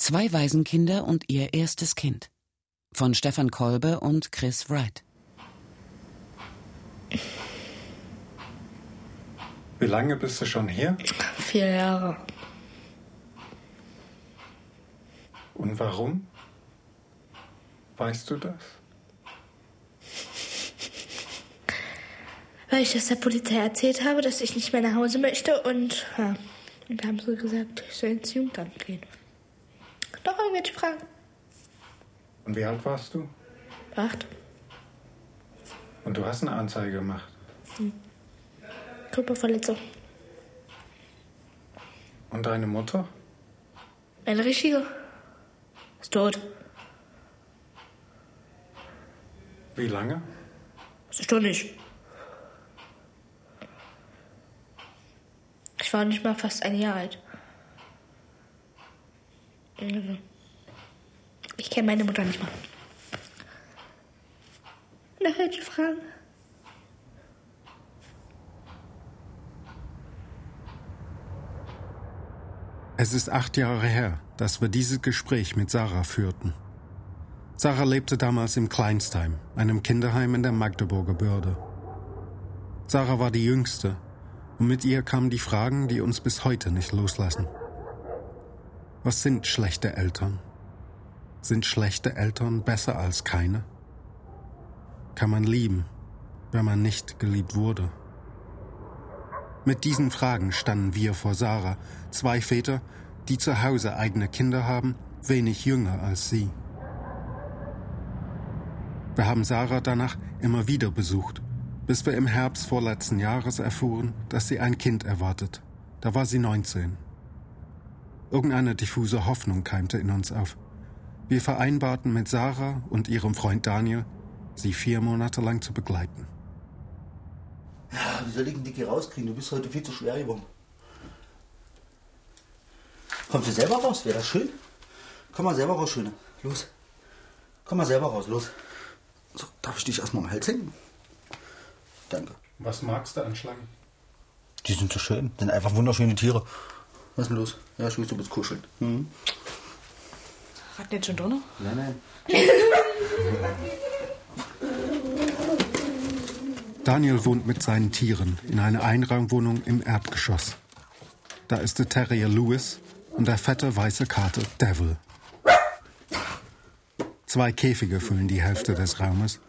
Zwei Waisenkinder und ihr erstes Kind. Von Stefan Kolbe und Chris Wright. Wie lange bist du schon hier? Vier Jahre. Und warum? Weißt du das? Weil ich das der Polizei erzählt habe, dass ich nicht mehr nach Hause möchte und, ja, und da haben sie gesagt, ich soll ins Jugendamt gehen. Doch irgendwelche Fragen. Und wie alt warst du? Acht. Und du hast eine Anzeige gemacht. Körperverletzung. Und deine Mutter? Eine richtige. Ist tot. Wie lange? Das ist doch nicht. Ich war nicht mal fast ein Jahr alt. Also, Ich kenne meine Mutter nicht mal. Noch welche Fragen? Es ist acht Jahre her, dass wir dieses Gespräch mit Sarah führten. Sarah lebte damals im Kleinstheim, einem Kinderheim in der Magdeburger Börde. Sarah war die Jüngste und mit ihr kamen die Fragen, die uns bis heute nicht loslassen. Was sind schlechte Eltern? Sind schlechte Eltern besser als keine? Kann man lieben, wenn man nicht geliebt wurde? Mit diesen Fragen standen wir vor Sarah, zwei Väter, die zu Hause eigene Kinder haben, wenig jünger als sie. Wir haben Sarah danach immer wieder besucht, bis wir im Herbst vorletzten Jahres erfuhren, dass sie ein Kind erwartet. Da war sie 19. Irgendeine diffuse Hoffnung keimte in uns auf. Wir vereinbarten mit Sarah und ihrem Freund Daniel, sie vier Monate lang zu begleiten. Ja, wie soll ich den Dicke rauskriegen? Du bist heute viel zu schwer geworden. Kommst du selber raus? Wäre das schön? Komm mal selber raus, Schöne. Los. Komm mal selber raus, los. So, darf ich dich erstmal am Hals hängen? Danke. Was magst du an Schlangen? Die sind so schön. Sind einfach wunderschöne Tiere. Was ist denn los? Ja, ich will du bist kuscheln. Mhm. Hat jetzt schon drin? Nein, nein. Daniel wohnt mit seinen Tieren in einer Einraumwohnung im Erdgeschoss. Da ist der Terrier Louis und der fette weiße Kater Devil. Zwei Käfige füllen die Hälfte des Raumes.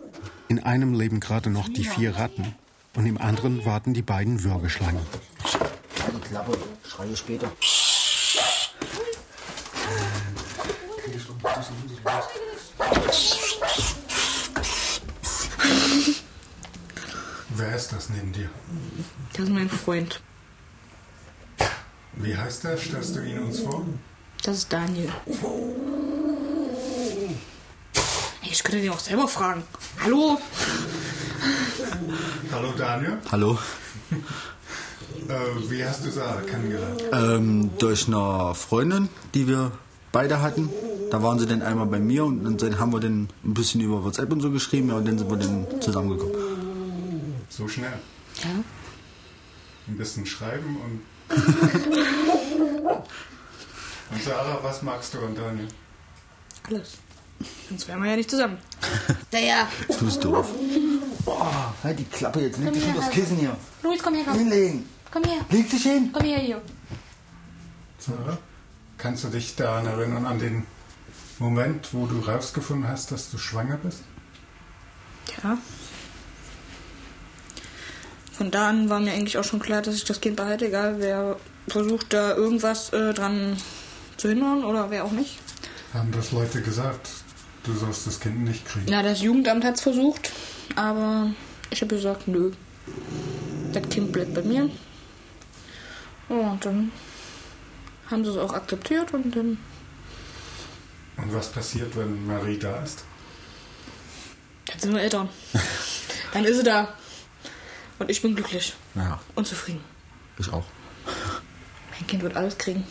In einem leben gerade noch die vier Ratten und im anderen warten die beiden Würgeschlangen. Klappe. Schreie später. Wer ist das neben dir? Das ist mein Freund. Wie heißt er? Stellst du ihn uns vor? Das ist Daniel. Ich könnte dir auch selber fragen. Hallo? Hallo Daniel. Hallo. Äh, wie hast du Sarah kennengelernt? Ähm, durch eine Freundin, die wir beide hatten. Da waren sie dann einmal bei mir und dann haben wir dann ein bisschen über WhatsApp und so geschrieben ja, und dann sind wir dann zusammengekommen. So schnell. Ja. Ein bisschen schreiben und. und Sarah, was magst du an Daniel? Alles. Sonst wären wir ja nicht zusammen. Naja. Du bist doof. Boah, halt die Klappe, jetzt leg dich schon das Kissen hier. Luis, komm her, komm. Hinlegen. Komm her. Leg dich hin. Komm her hier. Sarah? Kannst du dich daran erinnern, an den Moment, wo du rausgefunden hast, dass du schwanger bist? Ja. Von da an war mir eigentlich auch schon klar, dass ich das Kind behalte, egal wer versucht, da irgendwas äh, dran zu hindern oder wer auch nicht. Haben das Leute gesagt, du sollst das Kind nicht kriegen? Na, das Jugendamt hat es versucht, aber ich habe gesagt, nö. Das Kind bleibt bei mir. Ja, und dann haben sie es auch akzeptiert und dann Und was passiert, wenn Marie da ist? Dann sind wir Eltern. Dann ist sie da. Und ich bin glücklich Ja, und zufrieden. ich auch. Mein Kind wird alles kriegen.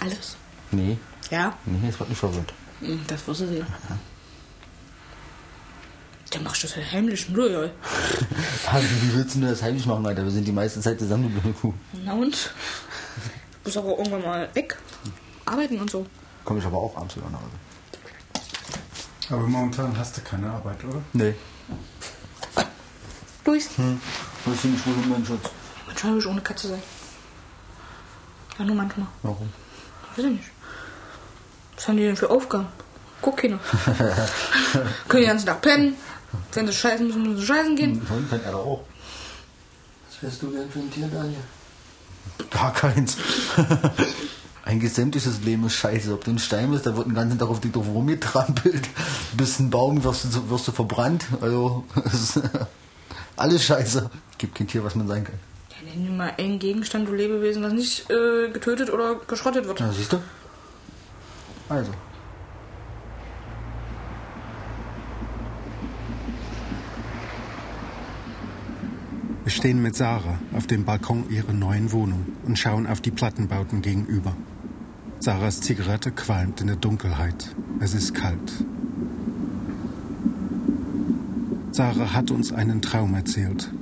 Alles. Nee, Ja, nee, es wird nicht verwirrt. Hm, das wirst du sehen. Dann machst du das ja heimlich? Ja. Also, wie willst du denn das heimlich machen, Alter? Wir sind die meiste Zeit zusammen, du Kuh. Na und? Du bist aber irgendwann mal weg. Arbeiten und so. Komme ich aber auch abends wieder nach Hause. Aber momentan hast du keine Arbeit, oder? Nee. Luis, Hm. Das ist nicht wohl mein Schutz. manchmal will ich ohne Katze sein. Ja, nur manchmal. Warum? Weiß ich nicht. Was haben die denn für Aufgaben? Guck keiner. Können den ganzen Tag pennen. Wenn sie scheißen müssen, müssen sie scheißen gehen. Vorhin kennt er doch auch. Was wärst du gern für ein Tier, Daniel? Gar keins. Eigentlich sämtliches Leben ist scheiße. Ob du ein Stein bist, da wird den ganzen Tag auf dich drauf rumgetrampelt. Bist ein Baum, wirst du, wirst du verbrannt. Also, es ist alles scheiße. Gibt kein Tier, was man sein kann. Ja, nenn mir mal einen Gegenstand oder Lebewesen, was nicht äh, getötet oder geschrottet wird. Ja, siehst du? Also. Wir stehen mit Sarah auf dem Balkon ihrer neuen Wohnung und schauen auf die Plattenbauten gegenüber. Sarahs Zigarette qualmt in der Dunkelheit. Es ist kalt. Sarah hat uns einen Traum erzählt.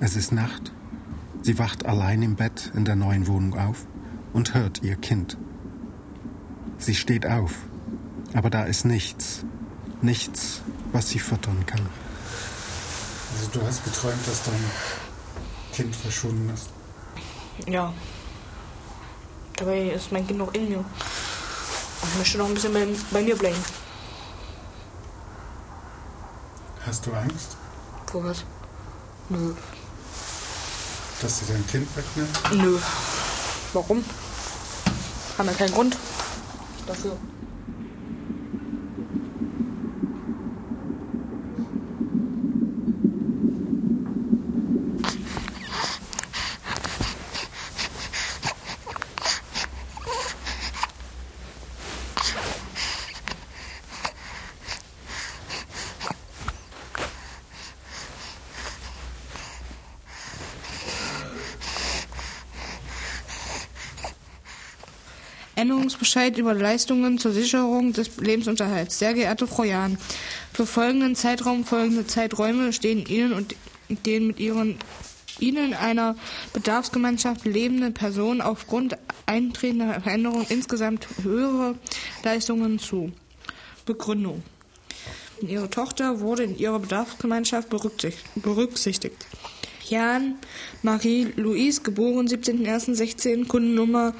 Es ist Nacht. Sie wacht allein im Bett in der neuen Wohnung auf und hört ihr Kind. Sie steht auf, aber da ist nichts. Nichts, was sie füttern kann. Also du hast geträumt, dass dein Kind verschwunden ist. Ja. Dabei ist mein Kind noch in mir. Und ich möchte noch ein bisschen bei, bei mir bleiben. Hast du Angst, Vor was? Nö. dass sie dein Kind wegnimmt? Nö. Warum? Haben wir keinen Grund dafür. Änderungsbescheid über Leistungen zur Sicherung des Lebensunterhalts. Sehr geehrte Frau Jahn, für folgenden Zeitraum folgende Zeiträume stehen Ihnen und den mit Ihren Ihnen einer Bedarfsgemeinschaft lebenden Person aufgrund eintretender Veränderungen insgesamt höhere Leistungen zu. Begründung. Ihre Tochter wurde in ihrer Bedarfsgemeinschaft berücksicht- berücksichtigt. Jan Marie Louise, geboren 17.01.16, Kundennummer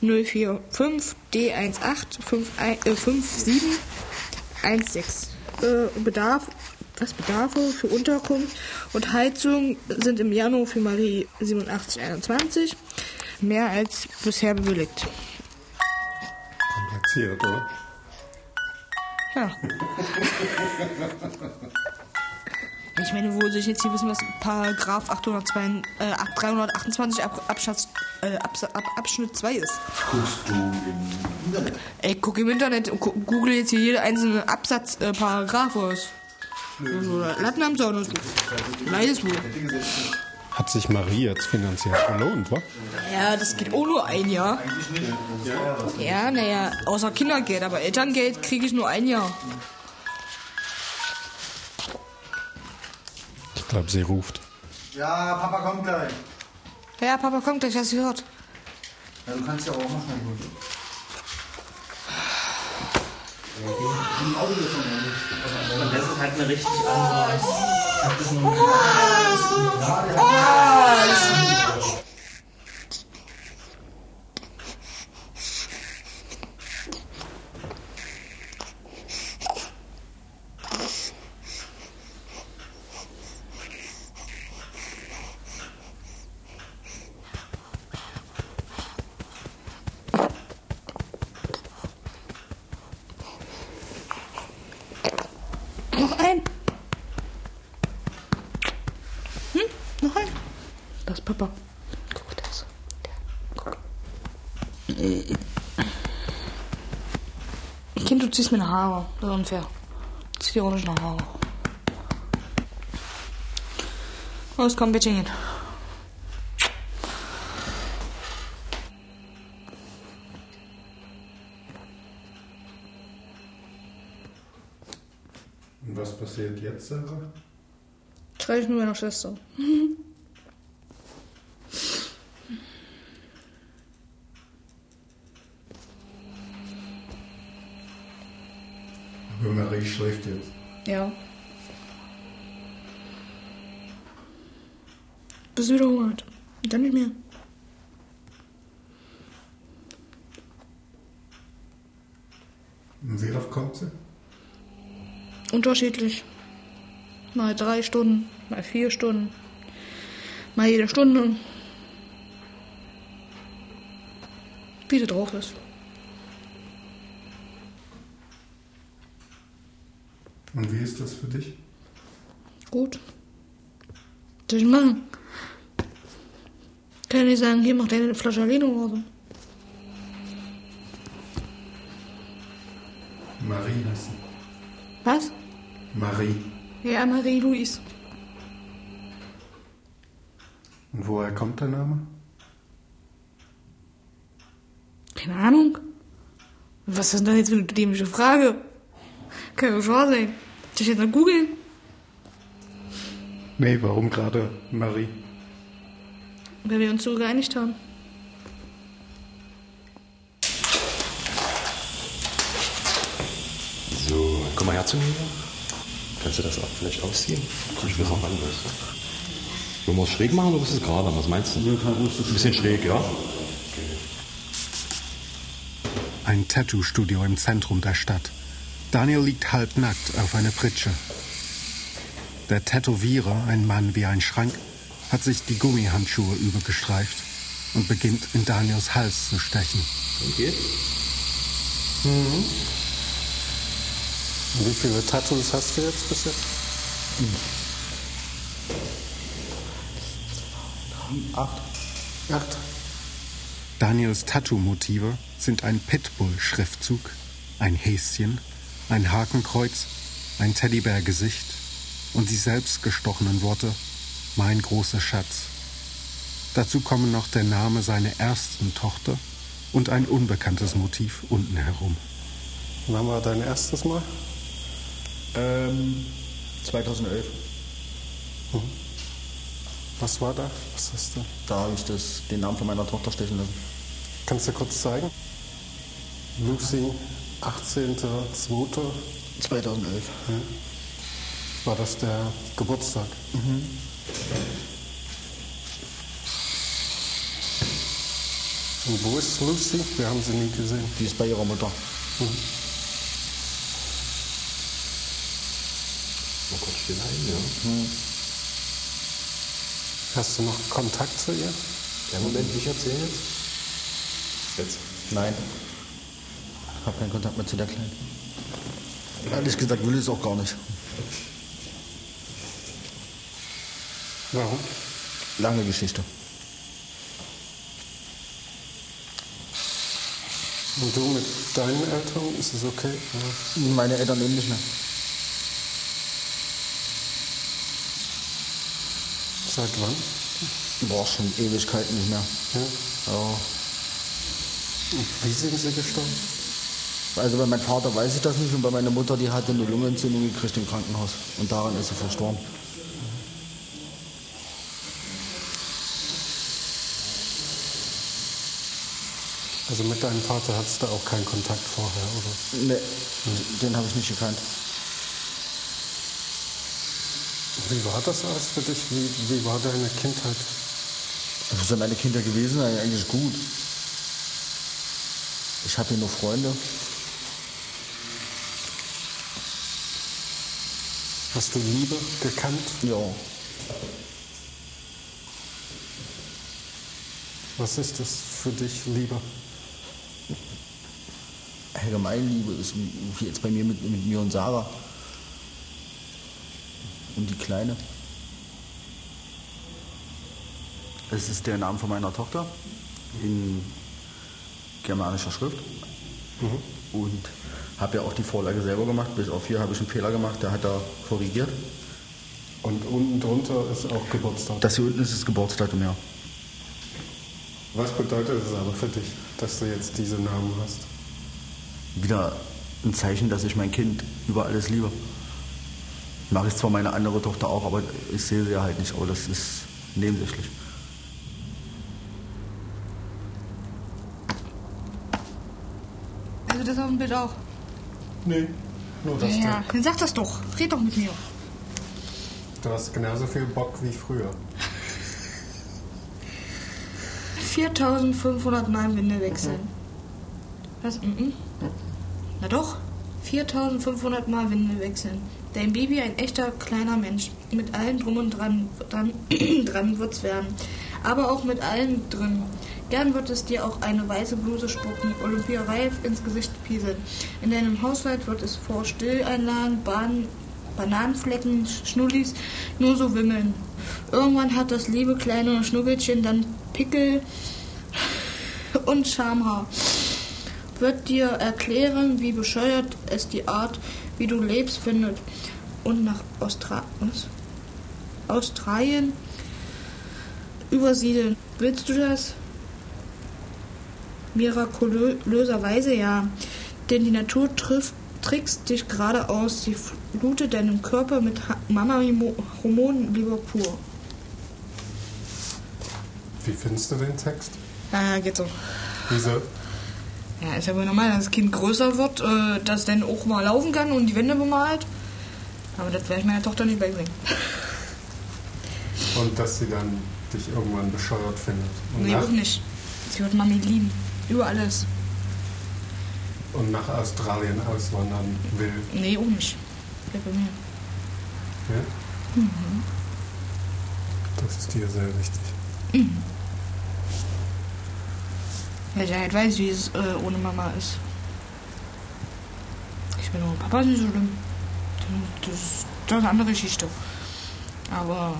045 D185716. Äh, Bedarf, was Bedarfe für Unterkunft und Heizung sind im Januar für Marie 8721 mehr als bisher bewilligt. Kompliziert, oder? Ja. Ich meine, wo soll ich jetzt hier wissen, was Paragraph 802, äh, 328 Ab, Abschatz, äh, Abs, Ab, Abschnitt 2 ist? Guckst du im Internet? Ey, guck im Internet und gu- google jetzt hier jede einzelne Absatz, äh, Paragraph aus. Oder Latten am. Leides wohl. Hat sich Marie jetzt finanziell verlohnt, wa? Ja, das geht auch nur ein Jahr. Ja, naja, außer Kindergeld, aber Elterngeld kriege ich nur ein Jahr. Glaube, sie ruft. Ja, Papa kommt gleich. Ja, Papa kommt gleich, hast du gehört. Ja, du kannst ja auch mal schnell holen. Und das ist halt eine richtig andere. Noch ein. Hm? Noch ein. Das ist Papa. Guck das. Der. Guck. Kind, du ziehst mir eine Haare. Das ist unfair. Zieh dir auch nicht eine Haare. Los, komm, bitte hin. Und was passiert jetzt, Sarah? Schreibe ich mit meiner Schwester. Aber Marie schläft jetzt. Ja. Bis wieder Hunger hat. Und dann nicht mehr. Und wie oft kommt sie? Unterschiedlich. Mal drei Stunden, mal vier Stunden, mal jede Stunde. Wie sie drauf ist. Und wie ist das für dich? Gut. Soll ich machen? Kann ja nicht sagen, hier mach deine Flasche Alino oder so. Marie heißt sie. Was? Marie. Ja, Marie-Louise. Und woher kommt der Name? Keine Ahnung. Was ist denn das jetzt für eine dämliche Frage? Kann ja schon sein. Soll ich jetzt mal googeln? Nee, warum gerade Marie? Weil wir uns so geeinigt haben. So, komm mal her zu mir. Kannst du das auch vielleicht ausziehen? Ich will auch du. Wollen wir es schräg machen oder ist es gerade? Was meinst du? Ein bisschen schräg, ja? Ein Tattoo-Studio im Zentrum der Stadt. Daniel liegt halbnackt auf einer Pritsche. Der Tätowierer, ein Mann wie ein Schrank, hat sich die Gummihandschuhe übergestreift und beginnt in Daniels Hals zu stechen. Okay. Und wie viele Tattoos hast du jetzt bis jetzt? Acht. Acht. Daniels Tattoo-Motive sind ein Pitbull-Schriftzug, ein Häschen, ein Hakenkreuz, ein Teddybär-Gesicht und die selbstgestochenen Worte Mein großer Schatz. Dazu kommen noch der Name seiner ersten Tochter und ein unbekanntes Motiv unten herum. Wann war dein erstes Mal? Ähm, 2011. Was war da? Was hast du? Da habe ich das, den Namen von meiner Tochter stechen lassen. Kannst du kurz zeigen? Lucy, 18.02. 2011. war das der Geburtstag. Und wo ist Lucy? Wir haben sie nie gesehen. Die ist bei ihrer Mutter. Mal kurz still ein, ja. Hast du noch Kontakt zu ihr? Der Moment, ich erzähle jetzt. Jetzt. Nein. Ich habe keinen Kontakt mehr zu der Kleinen. Ehrlich gesagt will ich es auch gar nicht. Warum? Lange Geschichte. Und du mit deinen Eltern, ist es okay? Ja. Meine Eltern eben nicht mehr. Seit wann? Boah, schon Ewigkeiten nicht mehr. Ja. Ja. Und wie sind sie gestorben? Also bei meinem Vater weiß ich das nicht und bei meiner Mutter, die hatte eine Lungenentzündung gekriegt im Krankenhaus. Und daran ist sie verstorben. Also mit deinem Vater hattest du auch keinen Kontakt vorher, oder? Nee, den habe ich nicht gekannt. Wie war das alles für dich? Wie, wie war deine Kindheit? Das ist ja meine Kinder gewesen, eigentlich gut. Ich habe hier nur Freunde. Hast du Liebe gekannt? Ja. Was ist das für dich, Liebe? Allgemein Liebe ist wie jetzt bei mir mit, mit mir und Sarah. Und die Kleine. Es ist der Name von meiner Tochter in germanischer Schrift. Und habe ja auch die Vorlage selber gemacht. Bis auf hier habe ich einen Fehler gemacht, der hat er korrigiert. Und unten drunter ist auch Geburtstag. Das hier unten ist das Geburtsdatum, ja. Was bedeutet es aber für dich, dass du jetzt diese Namen hast? Wieder ein Zeichen, dass ich mein Kind über alles liebe. Mache ich zwar meine andere Tochter auch, aber ich sehe sie ja halt nicht. Aber das ist nebensächlich. Also das auf dem Bild auch. Nee, Nur, dass Ja, dann sag das doch. Red doch mit mir. Du hast genauso viel Bock wie früher. 4500 Mal Winde wechseln. Was? Mhm. Na doch. 4500 Mal Winde wechseln. Dein Baby ein echter kleiner Mensch. Mit allem drum und dran, dran, dran wird's werden. Aber auch mit allem drin. Gern wird es dir auch eine weiße Bluse spucken, Olympia reif ins Gesicht pieseln. In deinem Haushalt wird es vor Stilleinlagen, Bahn, Bananenflecken, Schnullis nur so wimmeln. Irgendwann hat das liebe kleine Schnuggelchen dann Pickel und Schamhaar. Wird dir erklären, wie bescheuert es die Art, wie du lebst, findet. Und nach Austra was? Australien übersiedeln. Willst du das? Mirakulöserweise ja. Denn die Natur trifft, trickst dich gerade aus. Sie flutet deinen Körper mit Mama-Hormonen lieber pur. Wie findest du den Text? Ah, geht so. Wieso? Ja, ist ja wohl normal, dass das Kind größer wird, äh, dass dann auch mal laufen kann und die Wände bemalt. Aber das werde ich meiner Tochter nicht beibringen. Und dass sie dann dich irgendwann bescheuert findet. Und, Nee, auch nicht. Sie wird Mami lieben. Über alles. und nach Australien auswandern will. Nee, auch nicht. Bleib bei mir. Ja? Das ist dir sehr wichtig. Weil ich halt weiß, wie es äh, ohne Mama ist. Ich bin ohne Papa nicht so schlimm. Das ist, das ist eine andere Geschichte. Aber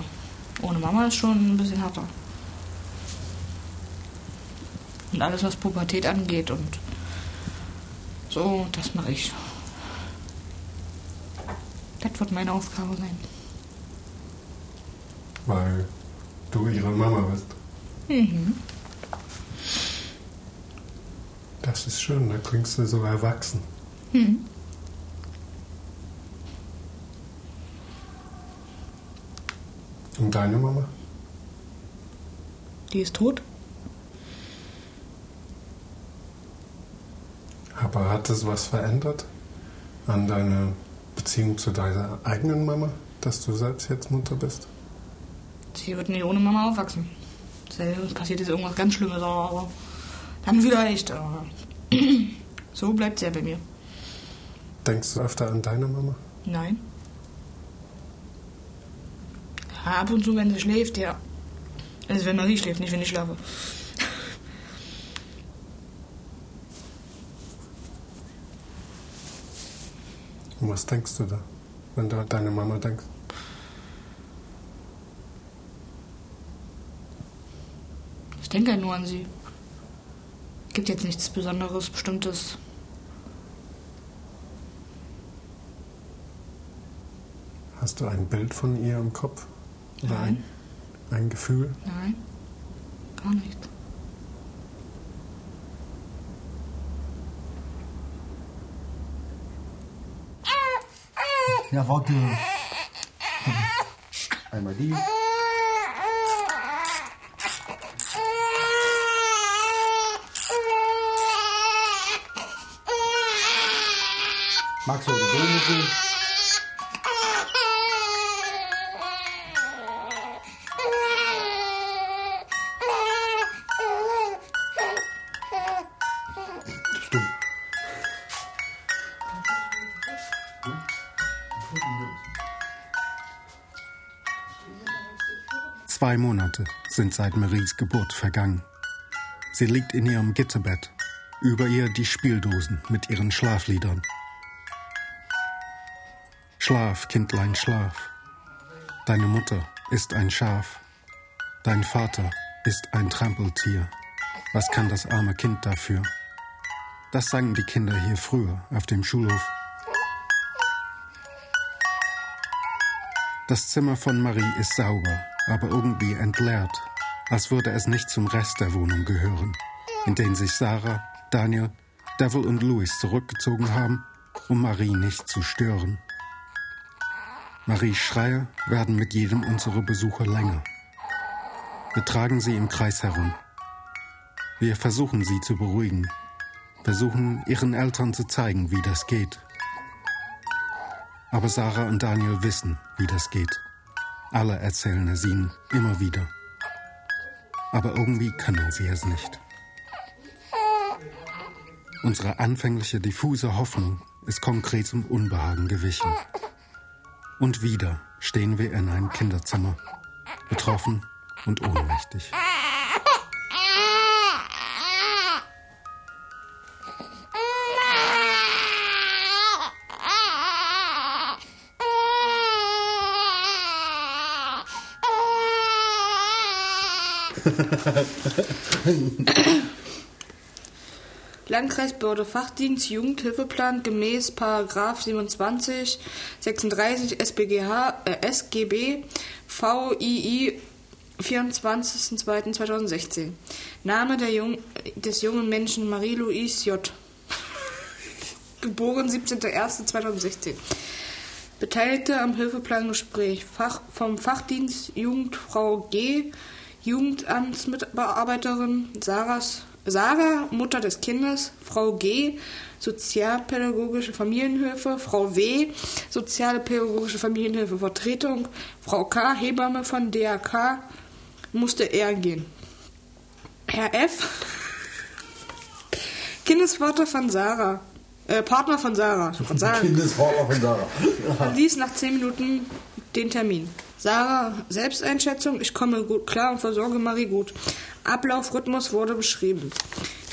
ohne Mama ist schon ein bisschen härter. Und alles, was Pubertät angeht und so, das mache ich. Das wird meine Aufgabe sein. Weil du ihre Mama bist. Mhm. Das ist schön, da klingst du so erwachsen. Mhm. Und deine Mama? Die ist tot? Aber hat es was verändert an deiner Beziehung zu deiner eigenen Mama, dass du selbst jetzt Mutter bist? Sie wird nie ohne Mama aufwachsen. Es passiert jetzt irgendwas ganz Schlimmes, aber dann vielleicht. Aber so bleibt sie ja bei mir. Denkst du öfter an deine Mama? Nein. Ja, ab und zu, wenn sie schläft, ja. Also wenn Marie schläft, nicht wenn ich schlafe. Und was denkst du da, wenn du an deine Mama denkst? Ich denke nur an sie. Gibt jetzt nichts Besonderes, Bestimmtes. Hast du ein Bild von ihr im Kopf? Oder Nein. ein, ein Gefühl? Nein. Gar nicht. Ja, warte. Einmal die. Magst du die Dose? Zwei Monate sind seit Maries Geburt vergangen. Sie liegt in ihrem Gitterbett, über ihr die Spieldosen mit ihren Schlafliedern. Schlaf, Kindlein, schlaf. Deine Mutter ist ein Schaf. Dein Vater ist ein Trampeltier. Was kann das arme Kind dafür? Das sangen die Kinder hier früher auf dem Schulhof. Das Zimmer von Marie ist sauber, aber irgendwie entleert, als würde es nicht zum Rest der Wohnung gehören, in den sich Sarah, Daniel, Devil und Louis zurückgezogen haben, um Marie nicht zu stören. Maries Schreie werden mit jedem unserer Besucher länger. Wir tragen sie im Kreis herum. Wir versuchen sie zu beruhigen, versuchen ihren Eltern zu zeigen, wie das geht. Aber Sarah und Daniel wissen, wie das geht. Alle erzählen es ihnen immer wieder. Aber irgendwie können sie es nicht. Unsere anfängliche diffuse Hoffnung ist konkretem Unbehagen gewichen. Und wieder stehen wir in einem Kinderzimmer, betroffen und ohnmächtig. Landkreisbehörde Fachdienst Jugendhilfeplan gemäß Paragraph 27 36 SBGH äh, SGB VII 24.02.2016 Name der Jung, des jungen Menschen Marie-Louise J. Geboren 17.01.2016 Beteiligte am Hilfeplangespräch. Fach, vom Fachdienst Jugendfrau G Jugendamtsmitarbeiterin Sarahs, Sarah, Mutter des Kindes, Frau G, Sozialpädagogische Familienhilfe, Frau W, Soziale Pädagogische Familienhilfe Vertretung, Frau K, Hebamme von DRK, musste er gehen. Herr F, Kindesvater von Sarah, äh, Partner von Sarah, von Sarah. Kindesvater von Sarah. verließ nach 10 Minuten den Termin. Sarah, Selbsteinschätzung, ich komme gut klar und versorge Marie gut. Ablaufrhythmus wurde beschrieben.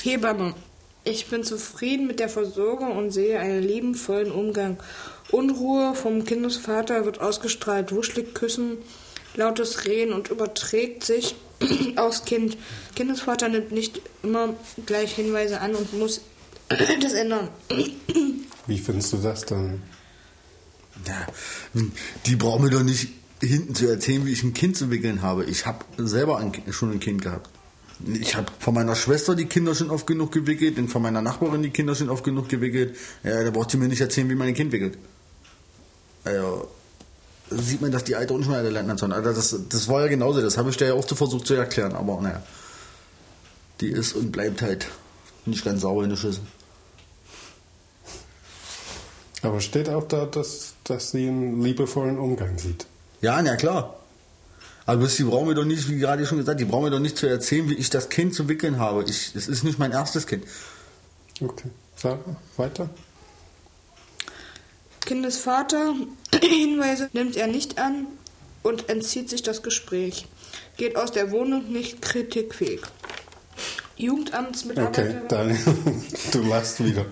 Hebamme, ich bin zufrieden mit der Versorgung und sehe einen liebenvollen Umgang. Unruhe vom Kindesvater wird ausgestrahlt, wuschelig küssen, lautes Reden und überträgt sich aufs Kind. Kindesvater nimmt nicht immer gleich Hinweise an und muss das ändern. Wie findest du das dann? Ja, die brauchen mir doch nicht hinten zu erzählen, wie ich ein Kind zu wickeln habe. Ich habe selber ein, schon ein Kind gehabt. Ich habe von meiner Schwester die Kinder schon oft genug gewickelt und von meiner Nachbarin die Kinder schon oft genug gewickelt. Ja, da braucht sie mir nicht erzählen, wie man ein Kind wickelt. Also, sieht man, dass die alte alte Leitner sind. Also das, das war ja genauso, das habe ich dir ja auch versucht zu erklären, aber naja. Die ist und bleibt halt nicht ganz sauber in der Schüssel. Aber steht auch da, dass, dass sie einen liebevollen Umgang sieht. Ja, na klar. Aber die brauchen mir doch nicht, wie gerade schon gesagt, die brauchen mir doch nicht zu erzählen, wie ich das Kind zu wickeln habe. Ich, es ist nicht mein erstes Kind. Okay. Sarah, weiter? Kindesvater, Hinweise nimmt er nicht an und entzieht sich das Gespräch. Geht aus der Wohnung nicht kritikfähig. Jugendamtsmitarbeiter. Okay, Daniel, du lachst wieder.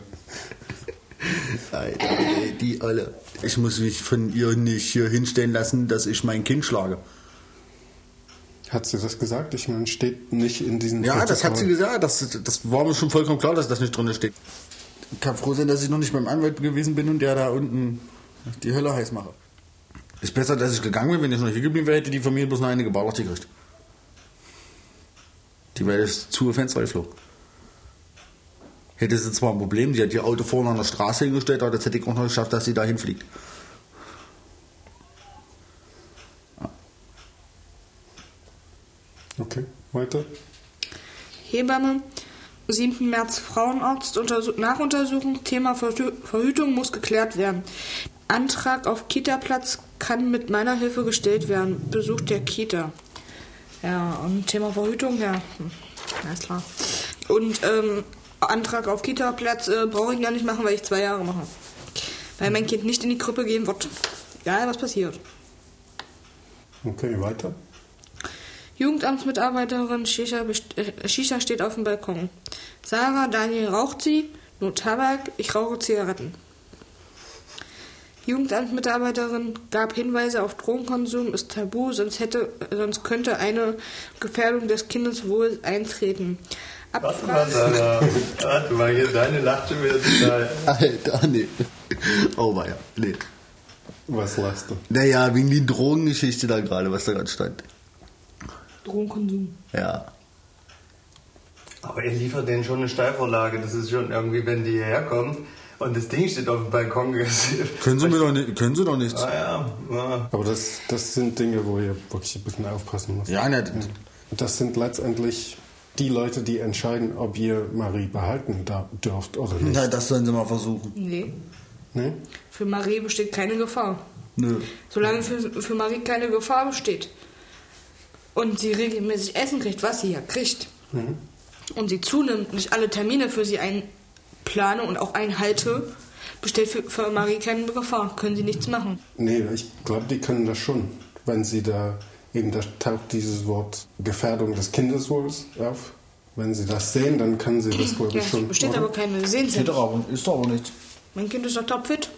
Alter, ey, die alle. Ich muss mich von ihr nicht hier hinstellen lassen, dass ich mein Kind schlage. Hat sie das gesagt? Ich meine, steht nicht in diesen Ja, das hat sie gesagt. Das, das war mir schon vollkommen klar, dass das nicht drin steht. Ich kann froh sein, dass ich noch nicht beim Anwalt gewesen bin und der da unten die Hölle heiß mache. Ist besser, dass ich gegangen bin. Wenn ich noch hier geblieben wäre, hätte die Familie bloß noch eine geballert gekriegt. Die wäre jetzt zu Fenster geflogen. Hätte sie zwar ein Problem, die hat ihr Auto vorne an der Straße hingestellt, aber das hätte ich auch noch geschafft, dass sie da hinfliegt. Okay, weiter. Hebamme, 7. März Frauenarzt, Untersu Nachuntersuchung, Thema Verhü Verhütung muss geklärt werden. Antrag auf Kita-Platz kann mit meiner Hilfe gestellt werden. Besuch der Kita. Ja, und Thema Verhütung, ja, hm, alles klar. Und ähm, Antrag auf Kita-Platz äh, brauche ich gar nicht machen, weil ich zwei Jahre mache. Weil mein Kind nicht in die Krippe gehen wird. Egal, was passiert. Okay, weiter. Jugendamtsmitarbeiterin Shisha, äh, Shisha steht auf dem Balkon. Sarah, Daniel raucht sie, nur Tabak, ich rauche Zigaretten. Jugendamtsmitarbeiterin gab Hinweise auf Drogenkonsum, ist tabu, sonst hätte, sonst könnte eine Gefährdung des Kindeswohls eintreten. Warte mal, Sarah. Warte mal, hier, deine lacht schon wieder total. Alter, nee. Oh, weia. Nee. Was lachst du? Naja, wegen die Drogengeschichte da gerade, was da gerade stand. Drogenkonsum. Ja. Aber ihr liefert denen schon eine Steilvorlage. Das ist schon irgendwie, wenn die hierher kommen und das Ding steht auf dem Balkon. Können Sie, mir doch nicht, können Sie doch nichts. Ah ja, ja. Aber das, das sind Dinge, wo ihr wirklich ein bisschen aufpassen müsst. Ja, nicht. Das sind letztendlich die Leute, die entscheiden, ob ihr Marie behalten dürft oder nicht. Na, das sollen Sie mal versuchen. Nee. Nee? Für Marie besteht keine Gefahr. Nö. Solange für, für Marie keine Gefahr besteht und sie regelmäßig Essen kriegt, was sie ja kriegt, und sie zunimmt und ich alle Termine für sie einplane und auch einhalte, besteht für, für Marie keine Gefahr. Können sie nichts machen. Nee, ich glaube, die können das schon. Wenn sie da, eben da taucht dieses Wort Gefährdung des Kindeswohls auf. Wenn sie das sehen, dann können sie das, glaube Ja, schon. besteht oder? aber keine Steht aber, ist doch aber nichts. Mein Kind ist doch topfit.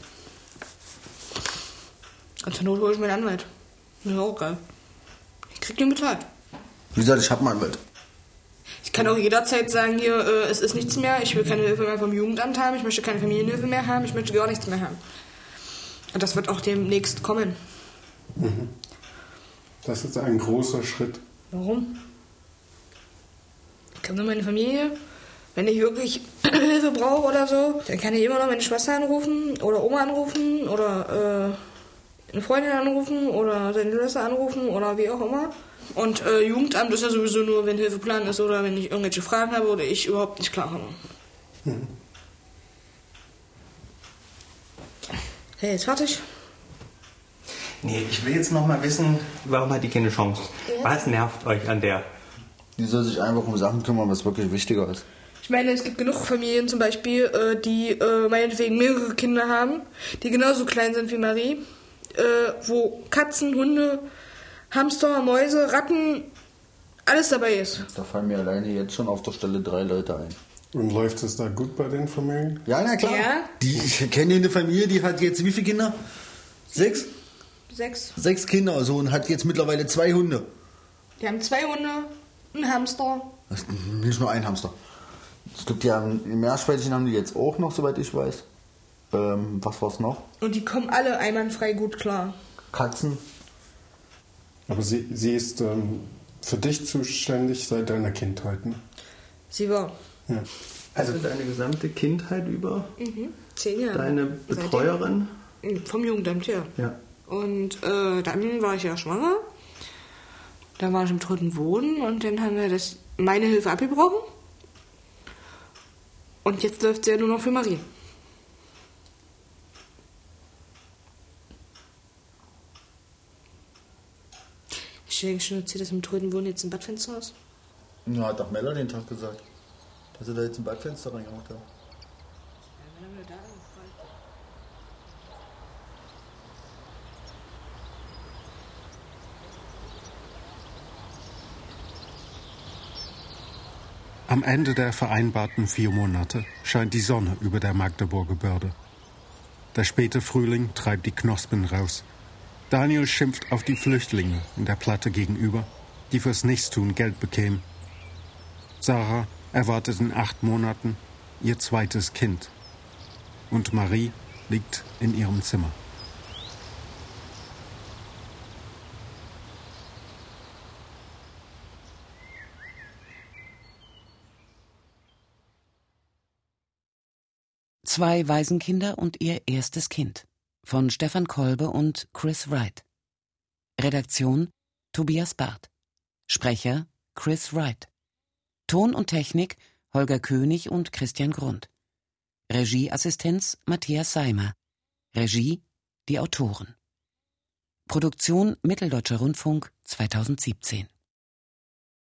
Und zur Not hole ich mir einen Anwalt. Ist auch geil. Ich krieg den bezahlt. Wie gesagt, ich hab mal mit. Ich kann auch jederzeit sagen, hier, äh, es ist nichts mehr, ich will keine Hilfe mehr vom Jugendamt haben, ich möchte keine Familienhilfe mehr haben, ich möchte gar nichts mehr haben. Und das wird auch demnächst kommen. Das ist ein großer Schritt. Warum? Ich kann nur meine Familie, wenn ich wirklich Hilfe brauche oder so, dann kann ich immer noch meine Schwester anrufen oder Oma anrufen oder äh, eine Freundin anrufen oder seine Schwester anrufen oder wie auch immer. Und äh, Jugendamt ist ja sowieso nur, wenn Hilfeplan ist oder wenn ich irgendwelche Fragen habe oder ich überhaupt nicht klarkomme. Hey, jetzt fertig? Nee, ich will jetzt noch mal wissen, warum hat die keine Chance? Was nervt euch an der? Die soll sich einfach um Sachen kümmern, was wirklich wichtiger ist. Ich meine, es gibt genug Familien zum Beispiel, äh, die äh, meinetwegen mehrere Kinder haben, die genauso klein sind wie Marie, äh, wo Katzen, Hunde, Hamster, Mäuse, Ratten, alles dabei ist. Da fallen mir alleine jetzt schon auf der Stelle drei Leute ein. Und läuft es da gut bei den Familien? Ja, na klar. Ja? Die, ich kenne eine Familie, die hat jetzt wie viele Kinder? Sechs? Sechs. Sechs Kinder, so und hat jetzt mittlerweile zwei Hunde. Die haben zwei Hunde, einen Hamster. Das nicht nur ein Hamster. Es gibt ja im Meerschweinchen haben die jetzt auch noch, soweit ich weiß. Ähm, was war's noch? Und die kommen alle einwandfrei gut klar. Katzen. Aber sie, sie ist ähm, für dich zuständig seit deiner Kindheit, ne? Sie war Ja. Also deine gesamte Kindheit über? zehn Jahre. Deine Betreuerin? Vom Jugendamt, ja. Ja. Und äh, dann war ich ja schwanger. Dann war ich im dritten Wohnen und dann haben wir das, meine Hilfe abgebrochen. Und jetzt läuft sie ja nur noch für Marie. Ich denke schon erzählt, dass im dritten Wohnen jetzt ein Badfenster ist. Ja, hat doch Mella den Tag gesagt. Dass er da jetzt ein Badfenster reingemacht hat. Am Ende der vereinbarten vier Monate scheint die Sonne über der Magdeburger Börde. Der späte Frühling treibt die Knospen raus. Daniel schimpft auf die Flüchtlinge in der Platte gegenüber, die fürs Nichtstun Geld bekämen. Sarah erwartet in acht Monaten ihr zweites Kind. Und Marie liegt in ihrem Zimmer. Zwei Waisenkinder und ihr erstes Kind von Stefan Kolbe und Chris Wright. Redaktion Tobias Barth. Sprecher Chris Wright. Ton und Technik Holger König und Christian Grund. Regieassistenz Matthias Seimer. Regie die Autoren. Produktion Mitteldeutscher Rundfunk 2017